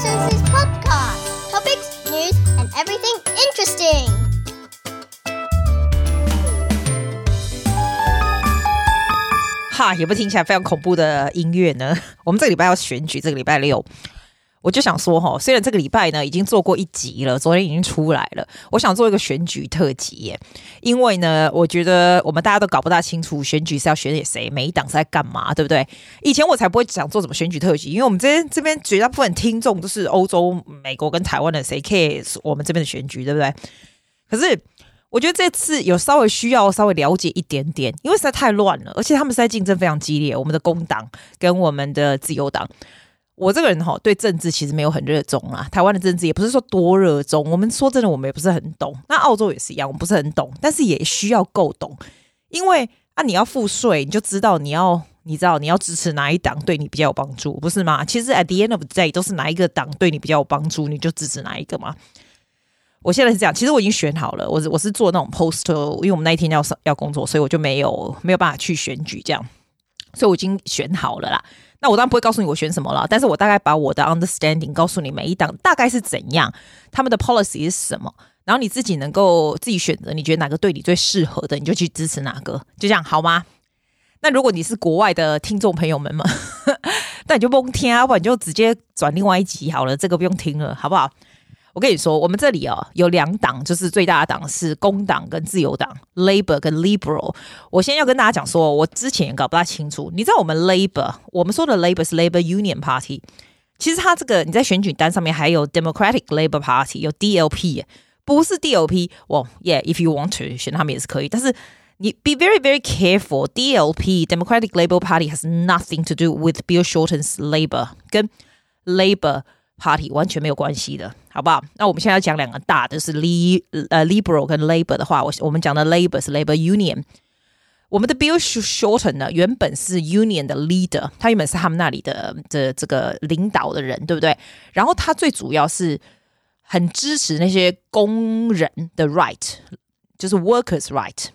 Susie's podcast. Topics, news, and everything interesting. 哈，有没有听起来非常恐怖的音乐呢？我们这个礼拜要选举，这个礼拜六。我就想说哈，虽然这个礼拜呢已经做过一集了，昨天已经出来了，我想做一个选举特辑耶，因为呢，我觉得我们大家都搞不大清楚选举是要选给谁，每一党是在干嘛，对不对？以前我才不会想做什么选举特辑，因为我们这边这边绝大部分听众都是欧洲、美国跟台湾的，谁 care 我们这边的选举，对不对？可是我觉得这次有稍微需要稍微了解一点点，因为实在太乱了，而且他们实在竞争非常激烈，我们的工党跟我们的自由党。我这个人哈，对政治其实没有很热衷啊。台湾的政治也不是说多热衷，我们说真的，我们也不是很懂。那澳洲也是一样，我们不是很懂，但是也需要够懂，因为啊，你要付税，你就知道你要，你知道你要支持哪一党对你比较有帮助，不是吗？其实 at the end of the day 都是哪一个党对你比较有帮助，你就支持哪一个嘛。我现在是这样，其实我已经选好了，我我是做那种 poster，因为我们那一天要要工作，所以我就没有没有办法去选举这样，所以我已经选好了啦。那我当然不会告诉你我选什么了，但是我大概把我的 understanding 告诉你，每一档大概是怎样，他们的 policy 是什么，然后你自己能够自己选择，你觉得哪个对你最适合的，你就去支持哪个，就这样好吗？那如果你是国外的听众朋友们嘛，那你就不用听啊，不然你就直接转另外一集好了，这个不用听了，好不好？我跟你说，我们这里哦有两党，就是最大的党是工党跟自由党，Labor 跟 Liberal。我先要跟大家讲说，我之前也搞不大清楚。你知道我们 Labor，我们说的 Labor 是 Labor Union Party，其实它这个你在选举单上面还有 Democratic Labor Party，有 DLP，不是 DLP。我 Yeah，if you want to 选他们也是可以，但是你 be very very careful。DLP Democratic Labour Party has nothing to do with Bill Shorten's Labor，跟 Labor。Party 完全没有关系的，好不好？那我们现在要讲两个大的是 Li 呃 Liberal 跟 Labor 的话，我我们讲的 Labor 是 Labor Union。我们的 Bill Shorten 呢，原本是 Union 的 leader，他原本是他们那里的的这个领导的人，对不对？然后他最主要是很支持那些工人的 right，就是 workers right，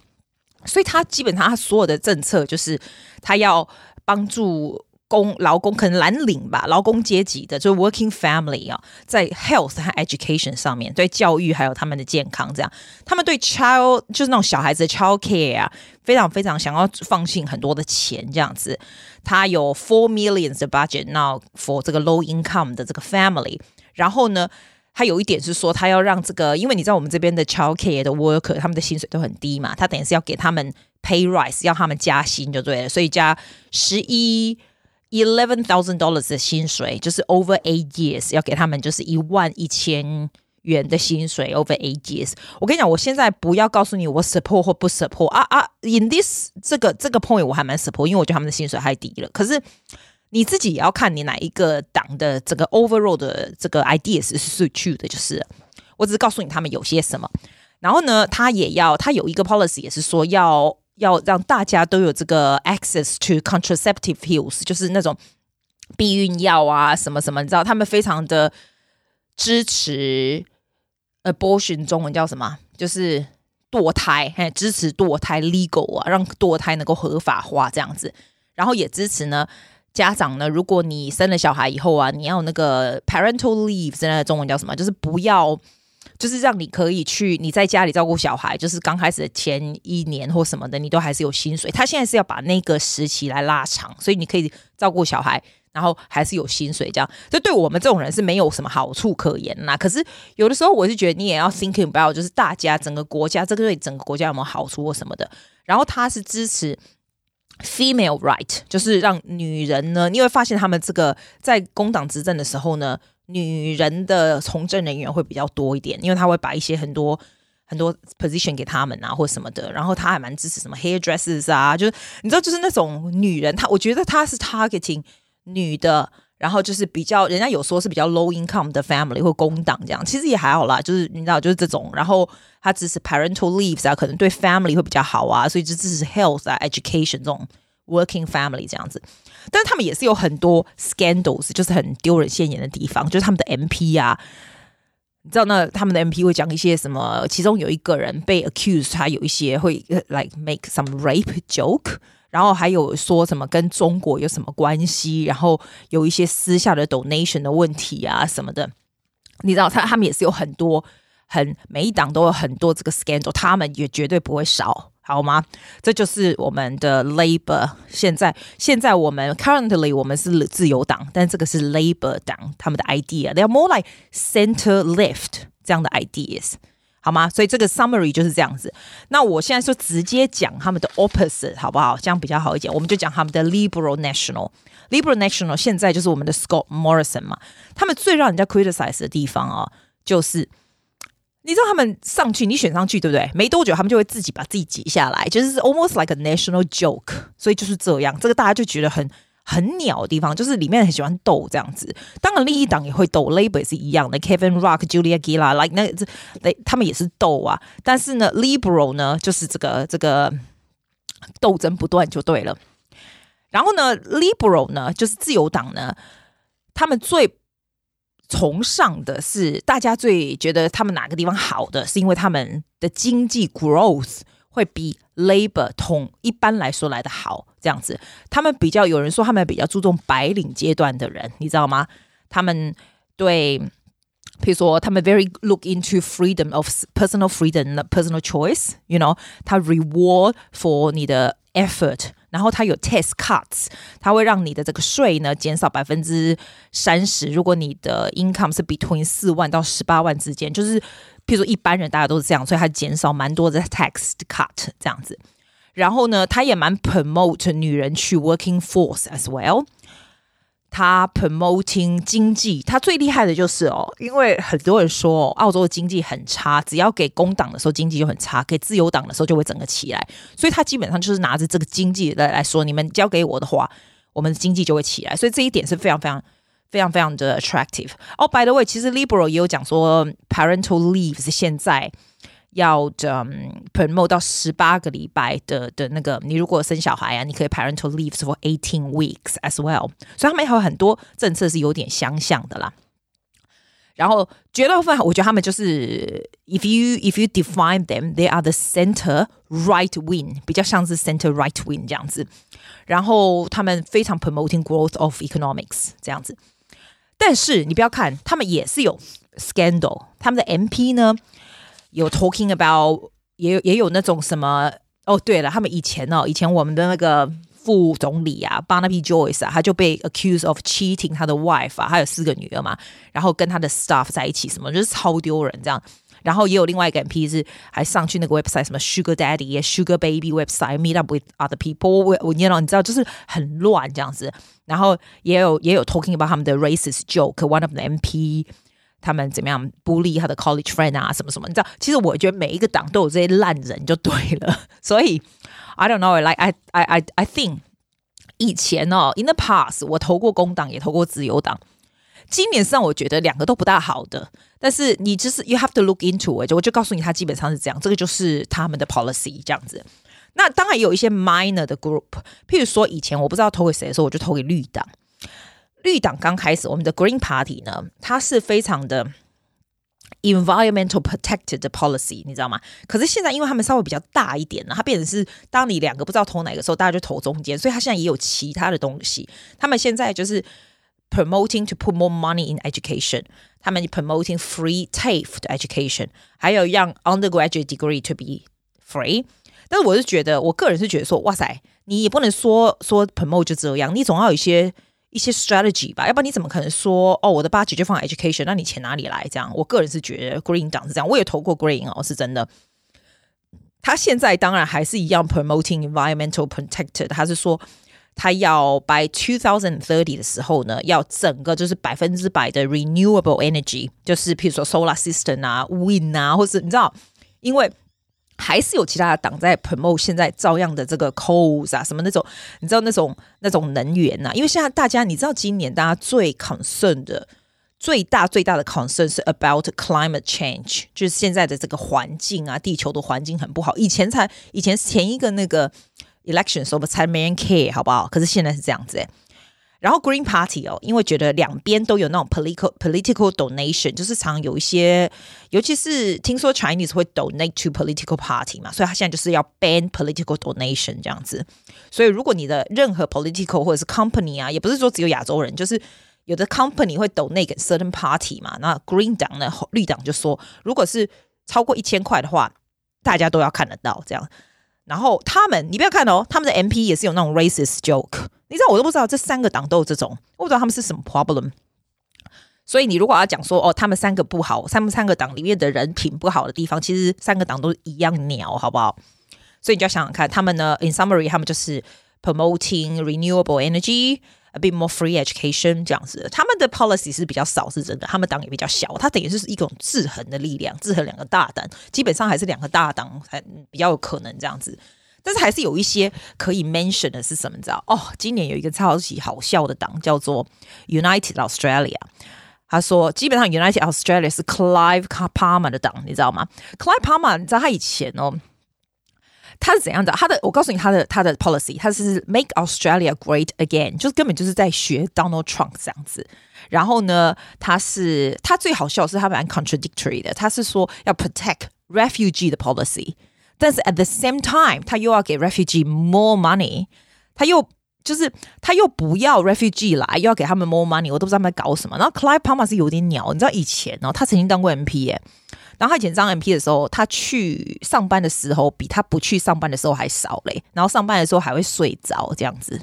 所以他基本上他所有的政策就是他要帮助。工劳工可能蓝领吧，劳工阶级的，就是 working family 啊，在 health 和 education 上面，对教育还有他们的健康，这样，他们对 child 就是那种小孩子的 child care 啊，非常非常想要放进很多的钱，这样子。他有 four millions 的 budget now for 这个 low income 的这个 family。然后呢，他有一点是说，他要让这个，因为你知道我们这边的 child care 的 worker 他们的薪水都很低嘛，他等于是要给他们 pay rise，要他们加薪就对了，所以加十一。eleven thousand dollars 的薪水，就是 over eight years 要给他们就是一万一千元的薪水 over eight years。我跟你讲，我现在不要告诉你我 support 或不 support 啊啊，in this 这个这个 point 我还蛮 support，因为我觉得他们的薪水太低了。可是你自己也要看你哪一个党的这个 overall 的这个 ideas 是最 true 的，就是我只是告诉你他们有些什么。然后呢，他也要他有一个 policy 也是说要。要让大家都有这个 access to contraceptive pills，就是那种避孕药啊，什么什么，你知道他们非常的支持 abortion，中文叫什么？就是堕胎，嘿，支持堕胎 legal 啊，让堕胎能够合法化这样子。然后也支持呢，家长呢，如果你生了小孩以后啊，你要那个 parental leave，现在的中文叫什么？就是不要。就是让你可以去你在家里照顾小孩，就是刚开始的前一年或什么的，你都还是有薪水。他现在是要把那个时期来拉长，所以你可以照顾小孩，然后还是有薪水这样。这对我们这种人是没有什么好处可言呐。可是有的时候我是觉得你也要 thinking about，就是大家整个国家这个对整个国家有没有好处或什么的。然后他是支持 female right，就是让女人呢，你会发现他们这个在工党执政的时候呢。女人的从政人员会比较多一点，因为他会把一些很多很多 position 给他们啊，或什么的。然后他还蛮支持什么 hairdressers 啊，就是你知道，就是那种女人，她我觉得她是 targeting 女的，然后就是比较人家有说是比较 low income 的 family 或工党这样，其实也还好啦，就是你知道，就是这种。然后他支持 parental leaves 啊，可能对 family 会比较好啊，所以就支持 health 啊，education 这种。Working family 这样子，但是他们也是有很多 scandals，就是很丢人现眼的地方，就是他们的 MP 啊，你知道那他们的 MP 会讲一些什么？其中有一个人被 accused，他有一些会 like make some rape joke，然后还有说什么跟中国有什么关系，然后有一些私下的 donation 的问题啊什么的。你知道他他们也是有很多很每一党都有很多这个 scandal，他们也绝对不会少。好吗？这就是我们的 Labor。现在，现在我们 currently 我们是自由党，但这个是 Labor 党他们的 idea。They are more like center left 这样的 ideas，好吗？所以这个 summary 就是这样子。那我现在就直接讲他们的 opposite，好不好？这样比较好一点。我们就讲他们的 Liberal National。Liberal National 现在就是我们的 Scott Morrison 嘛。他们最让人家 criticize 的地方啊，就是。你知道他们上去，你选上去，对不对？没多久，他们就会自己把自己挤下来，就是 almost like a national joke。所以就是这样，这个大家就觉得很很鸟的地方，就是里面很喜欢斗这样子。当然，另一党也会斗，Labor 也是一样的，Kevin Rudd、Julia g i l l a like 那这，他们也是斗啊。但是呢，Liberal 呢，就是这个这个斗争不断就对了。然后呢，Liberal 呢，就是自由党呢，他们最。崇尚的是大家最觉得他们哪个地方好的，是因为他们的经济 growth 会比 Labor 同一般来说来的好，这样子。他们比较有人说他们比较注重白领阶段的人，你知道吗？他们对，譬如说他们 very look into freedom of personal freedom, personal choice，you know，他 reward for 你的 effort。然后它有 tax cuts，它会让你的这个税呢减少百分之三十。如果你的 income 是 between 四万到十八万之间，就是譬如说一般人大家都是这样，所以它减少蛮多的 tax cut 这样子。然后呢，它也蛮 promote 女人去 working force as well。他 promoting 经济，他最厉害的就是哦，因为很多人说，澳洲的经济很差，只要给工党的时候经济就很差，给自由党的时候就会整个起来，所以他基本上就是拿着这个经济来来说，你们交给我的话，我们的经济就会起来，所以这一点是非常非常非常非常的 attractive。哦，by the way，其实 Liberal 也有讲说 parental leave 是现在。要的、um, promote 到十八个礼拜的的那个，你如果生小孩啊，你可以 parental leave for eighteen weeks as well。所以他们还有很多政策是有点相像的啦。然后绝大部分，我觉得他们就是，if you if you define them, they are the center right wing，比较像是 center right wing 这样子。然后他们非常 promoting growth of economics 这样子。但是你不要看，他们也是有 scandal，他们的 MP 呢？ 有 talking about，也有也有那种什么哦，对了，他们以前哦，以前我们的那个副总理啊，Barnaby Joyce 啊，他就被 accused of cheating 他的 wife 啊，他有四个女儿嘛，然后跟他的 staff 在一起，什么就是超丢人这样。然后也有另外一个 MP 是还上去那个 website 什么 Sugar Daddy、Sugar Baby website meet up with other people，我我你知道你知道就是很乱这样子。然后也有也有 talking about 他们的 racist joke，one of the MP。他们怎么样孤立他的 college friend 啊，什么什么？你知道，其实我觉得每一个党都有这些烂人就对了。所以 I don't know，like I I I I think 以前哦，in the past 我投过工党，也投过自由党。今年上我觉得两个都不大好的。但是你就是 you have to look into it，我就告诉你，他基本上是这样，这个就是他们的 policy 这样子。那当然有一些 minor 的 group，譬如说以前我不知道投给谁的时候，我就投给绿党。绿党刚开始，我们的 Green Party 呢，它是非常的 environmental protected policy，你知道吗？可是现在，因为他们稍微比较大一点呢，它变成是当你两个不知道投哪个时候，大家就投中间，所以它现在也有其他的东西。他们现在就是 promoting to put more money in education，他们 promoting free TAFE education，还有让 undergraduate degree to be free。但是我是觉得，我个人是觉得说，哇塞，你也不能说说 promote 就这样，你总要有一些。一些 strategy 吧，要不然你怎么可能说哦，我的 budget 就放 education，那你钱哪里来？这样，我个人是觉得 Green 党是这样，我也投过 Green 哦，是真的。他现在当然还是一样 promoting environmental protected，他是说他要 by two thousand thirty 的时候呢，要整个就是百分之百的 renewable energy，就是譬如说 solar system 啊，wind 啊，或是你知道，因为。还是有其他的党在 promote 现在照样的这个 coals 啊，什么那种，你知道那种那种能源呐、啊？因为现在大家你知道，今年大家最 concern 的最大最大的 concern 是 about climate change，就是现在的这个环境啊，地球的环境很不好。以前才以前前一个那个 election 时候才没人 care 好不好？可是现在是这样子。然后 Green Party 哦，因为觉得两边都有那种 political political donation，就是常有一些，尤其是听说 Chinese 会 donate to political party 嘛，所以他现在就是要 ban political donation 这样子。所以如果你的任何 political 或者是 company 啊，也不是说只有亚洲人，就是有的 company 会 donate 给 certain party 嘛，那 Green 党呢，绿党就说，如果是超过一千块的话，大家都要看得到这样。然后他们，你不要看哦，他们的 MP 也是有那种 racist joke。你知道我都不知道这三个党都有这种，我不知道他们是什么 problem。所以你如果要讲说哦，他们三个不好，他们三个党里面的人品不好的地方，其实三个党都一样鸟，好不好？所以你就要想想看，他们呢，in summary，他们就是 promoting renewable energy。A bit more free education 这样子，他们的 policy 是比较少，是真的。他们党也比较小，它等于是一种制衡的力量，制衡两个大党，基本上还是两个大党才比较有可能这样子。但是还是有一些可以 mention 的是什么？你知道哦，今年有一个超级好笑的党叫做 United Australia。他说，基本上 United Australia 是 Clive Palmer 的党，你知道吗？Clive Palmer，你知道他以前哦。他是怎样的？他的，我告诉你，他的他的 policy，他是 Make Australia Great Again，就是根本就是在学 Donald Trump 这样子。然后呢，他是他最好笑是他蛮 contradictory 的，他是说要 protect refugee 的 policy，但是 at the same time，他又要给 refugee more money，他又就是他又不要 refugee 来，又要给他们 more money，我都不知道他们在搞什么。然后 Clive Palmer 是有点鸟，你知道以前哦，他曾经当过 MP 耶。然后他以前当 MP 的时候，他去上班的时候比他不去上班的时候还少嘞。然后上班的时候还会睡着这样子。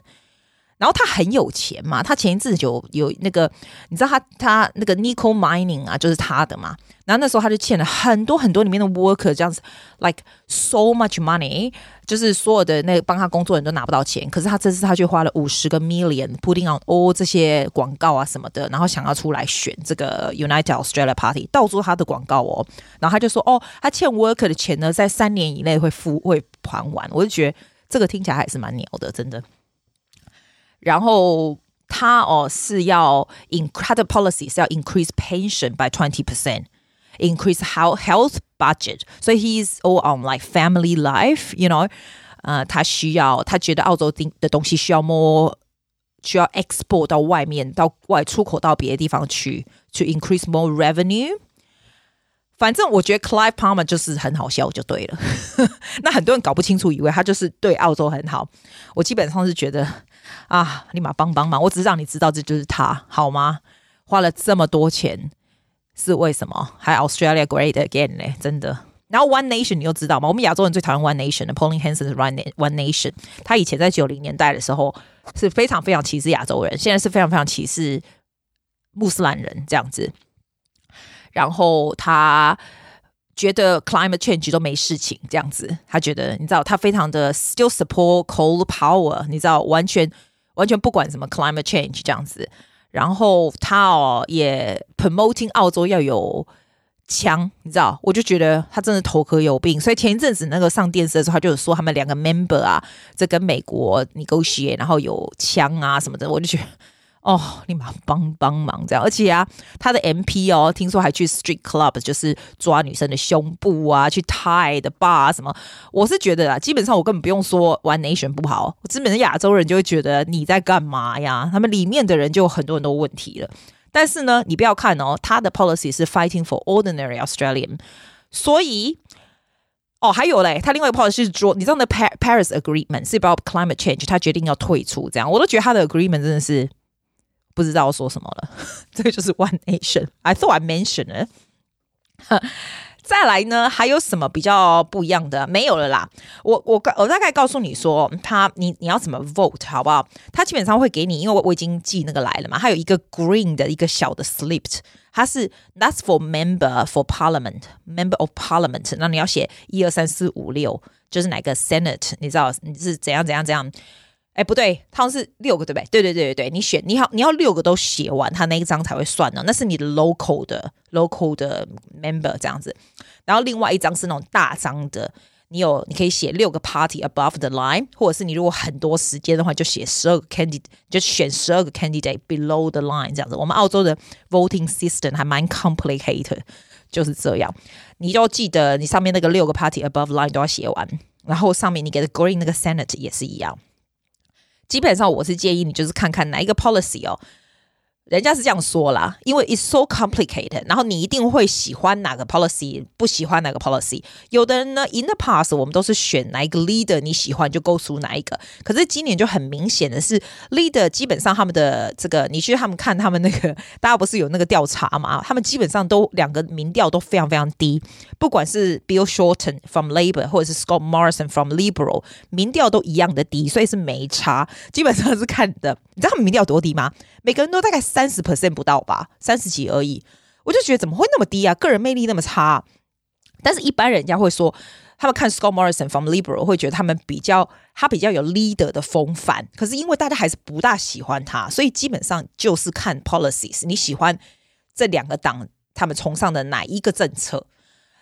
然后他很有钱嘛，他前一阵就有，有那个，你知道他他那个 nickel mining 啊，就是他的嘛。然后那时候他就欠了很多很多里面的 worker 这样子，like so much money，就是所有的那个帮他工作人都拿不到钱。可是他这次他却花了五十个 million putting on all 这些广告啊什么的，然后想要出来选这个 United Australia Party，到处他的广告哦。然后他就说哦，他欠 worker 的钱呢，在三年以内会付会还完。我就觉得这个听起来还是蛮牛的，真的。然后他哦是要 in 他的 policy 是要 increase pension by twenty percent，increase health health budget，所以 he's all on like family life，you know，呃，他需要他觉得澳洲的的东西需要 more 需要 export 到外面到外出口到别的地方去，to increase more revenue。 反正我觉得 Clive Palmer 就是很好笑就对了，那很多人搞不清楚，以为他就是对澳洲很好。我基本上是觉得。啊，立马帮帮忙！我只是让你知道这就是他，好吗？花了这么多钱是为什么？还 Australia Great Again 呢？真的。然后 One Nation 你又知道吗？我们亚洲人最讨厌 One Nation 的 Pauline Hanson 是 One One Nation。他以前在九零年代的时候是非常非常歧视亚洲人，现在是非常非常歧视穆斯兰人这样子。然后他。觉得 climate change 都没事情这样子，他觉得你知道他非常的 still support coal power，你知道完全完全不管什么 climate change 这样子，然后他哦也 promoting 澳洲要有枪，你知道，我就觉得他真的头壳有病。所以前一阵子那个上电视的时候，他就有说他们两个 member 啊，在跟美国 negotiate，然后有枪啊什么的，我就觉得。哦，立马帮帮忙这样，而且啊，他的 MP 哦，听说还去 Street Club，就是抓女生的胸部啊，去 tie 的 bar 什么。我是觉得啊，基本上我根本不用说 One Nation 不好，我基本上亚洲人就会觉得你在干嘛呀？他们里面的人就有很多很多问题了。但是呢，你不要看哦，他的 policy 是 fighting for ordinary Australian，所以哦，还有嘞，他另外一个 policy 是说，你知道那 Paris Agreement 是 about climate change，他决定要退出，这样我都觉得他的 agreement 真的是。不知道说什么了，这个就是 One Nation。I thought I mentioned it。再来呢，还有什么比较不一样的？没有了啦。我我我大概告诉你说，他你你要怎么 vote 好不好？他基本上会给你，因为我我已经寄那个来了嘛。他有一个 green 的一个小的 slipped，它是 That's for member for parliament member of parliament。那你要写一二三四五六，就是哪个 Senate？你知道你是怎样怎样怎样？哎，不对，他是六个，对不对？对对对对对，你选你好，你要六个都写完，他那一张才会算呢。那是你的 local 的 local 的 member 这样子。然后另外一张是那种大张的，你有你可以写六个 party above the line，或者是你如果很多时间的话，就写十二个 candid，就选十二个 candidate below the line 这样子。我们澳洲的 voting system 还蛮 complicated，就是这样。你就记得你上面那个六个 party above line 都要写完，然后上面你给的 green 那个 senate 也是一样。基本上我是建议你就是看看哪一个 policy 哦。人家是这样说啦，因为 it's so complicated，然后你一定会喜欢哪个 policy，不喜欢哪个 policy。有的人呢，in the past 我们都是选哪一个 leader 你喜欢就 go through 哪一个。可是今年就很明显的是，leader 基本上他们的这个，你去他们看他们那个，大家不是有那个调查嘛？他们基本上都两个民调都非常非常低，不管是 Bill Shorten from Labor 或者是 Scott Morrison from Liberal，民调都一样的低，所以是没差。基本上是看的，你知道他们民调多低吗？每个人都大概三十 percent 不到吧，三十几而已。我就觉得怎么会那么低啊？个人魅力那么差。但是一般人家会说，他们看 Scott Morrison from Liberal 会觉得他们比较他比较有 leader 的风范。可是因为大家还是不大喜欢他，所以基本上就是看 policies。你喜欢这两个党他们崇尚的哪一个政策？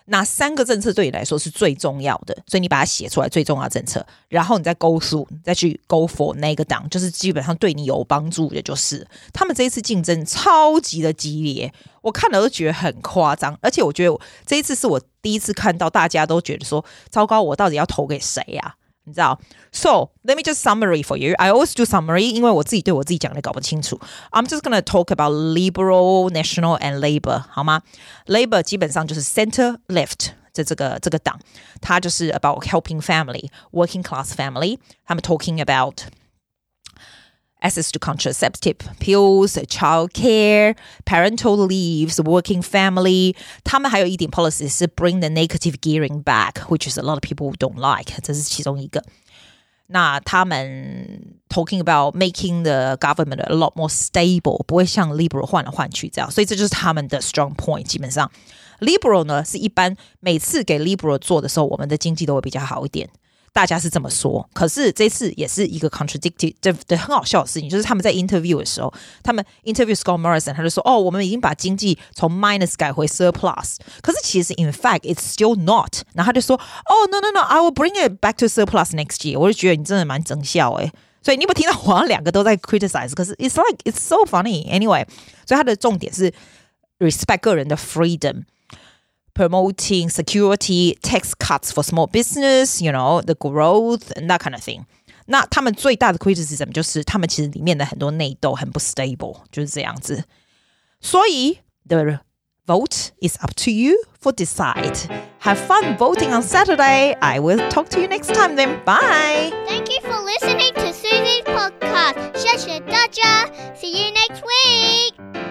哪三个政策对你来说是最重要的？所以你把它写出来，最重要政策，然后你再 go through，再去 go for 那个档，就是基本上对你有帮助的，就是他们这一次竞争超级的激烈，我看了都觉得很夸张，而且我觉得这一次是我第一次看到大家都觉得说，糟糕，我到底要投给谁呀？你知道？So let me just summary for you. I always do summary，因为我自己对我自己讲的搞不清楚。I'm just gonna talk about Liberal, National and Labour，好吗？Labour 基本上就是 center left 这这个这个党，它就是 about helping family, working class family。他们 talking about access to contraceptive pills, child care, parental leaves, working family。他们还有一点 policy 是 bring the negative gearing back, which is a lot of people don't like。这是其中一个。那他们 talking about making the government a lot more stable，不会像 liberal 换来换去这样。所以这就是他们的 strong point。基本上，liberal 呢是一般每次给 liberal 做的时候，我们的经济都会比较好一点。 大家是这么说，可是这次也是一个 contradicted 这的很好笑的事情，就是他们在 interview 的时候，他们 interview Scott Morrison，他就说：“哦，我们已经把经济从 minus 改回 surplus。”可是其实 in fact it's still not。然后他就说：“哦，no no no，I will bring it back to surplus next year。”我就觉得你真的蛮整笑诶。所以你有没有听到好像两个都在 criticize？可是 it's like it's so funny anyway。所以他的重点是 respect 个人的 freedom。promoting security, tax cuts for small business, you know, the growth and that kind of thing. 那他们最大的 criticism 就是他们其实里面的很多内斗很不 stable，就是这样子。所以 the vote is up to you for decide. Have fun voting on Saturday. I will talk to you next time then. Bye. Thank you for listening to Susie's podcast. 谢谢大家. See you next week.